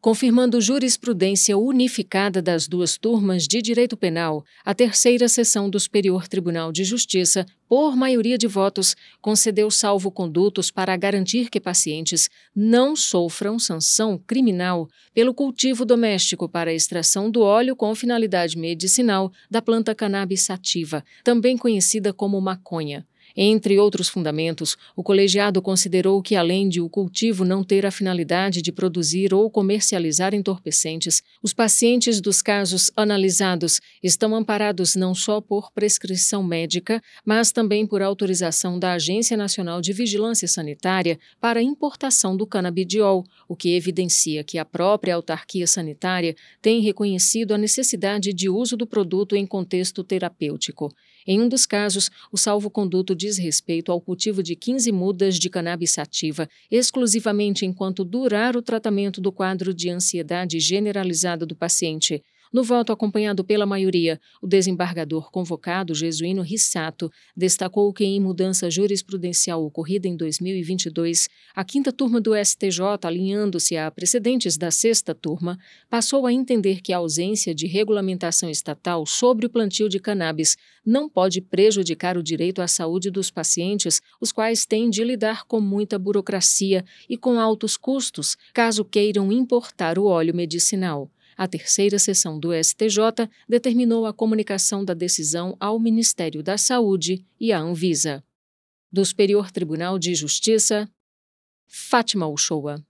Confirmando jurisprudência unificada das duas turmas de direito penal, a terceira sessão do Superior Tribunal de Justiça, por maioria de votos, concedeu salvo-condutos para garantir que pacientes não sofram sanção criminal pelo cultivo doméstico para extração do óleo com finalidade medicinal da planta cannabis sativa, também conhecida como maconha. Entre outros fundamentos, o colegiado considerou que, além de o cultivo não ter a finalidade de produzir ou comercializar entorpecentes, os pacientes dos casos analisados estão amparados não só por prescrição médica, mas também por autorização da Agência Nacional de Vigilância Sanitária para importação do canabidiol, o que evidencia que a própria autarquia sanitária tem reconhecido a necessidade de uso do produto em contexto terapêutico. Em um dos casos, o salvo-conduto diz respeito ao cultivo de 15 mudas de cannabis sativa, exclusivamente enquanto durar o tratamento do quadro de ansiedade generalizada do paciente. No voto acompanhado pela maioria, o desembargador convocado, Jesuíno Rissato, destacou que, em mudança jurisprudencial ocorrida em 2022, a quinta turma do STJ, alinhando-se a precedentes da sexta turma, passou a entender que a ausência de regulamentação estatal sobre o plantio de cannabis não pode prejudicar o direito à saúde dos pacientes, os quais têm de lidar com muita burocracia e com altos custos, caso queiram importar o óleo medicinal. A terceira sessão do STJ determinou a comunicação da decisão ao Ministério da Saúde e à Anvisa. Do Superior Tribunal de Justiça, Fátima Uchoa.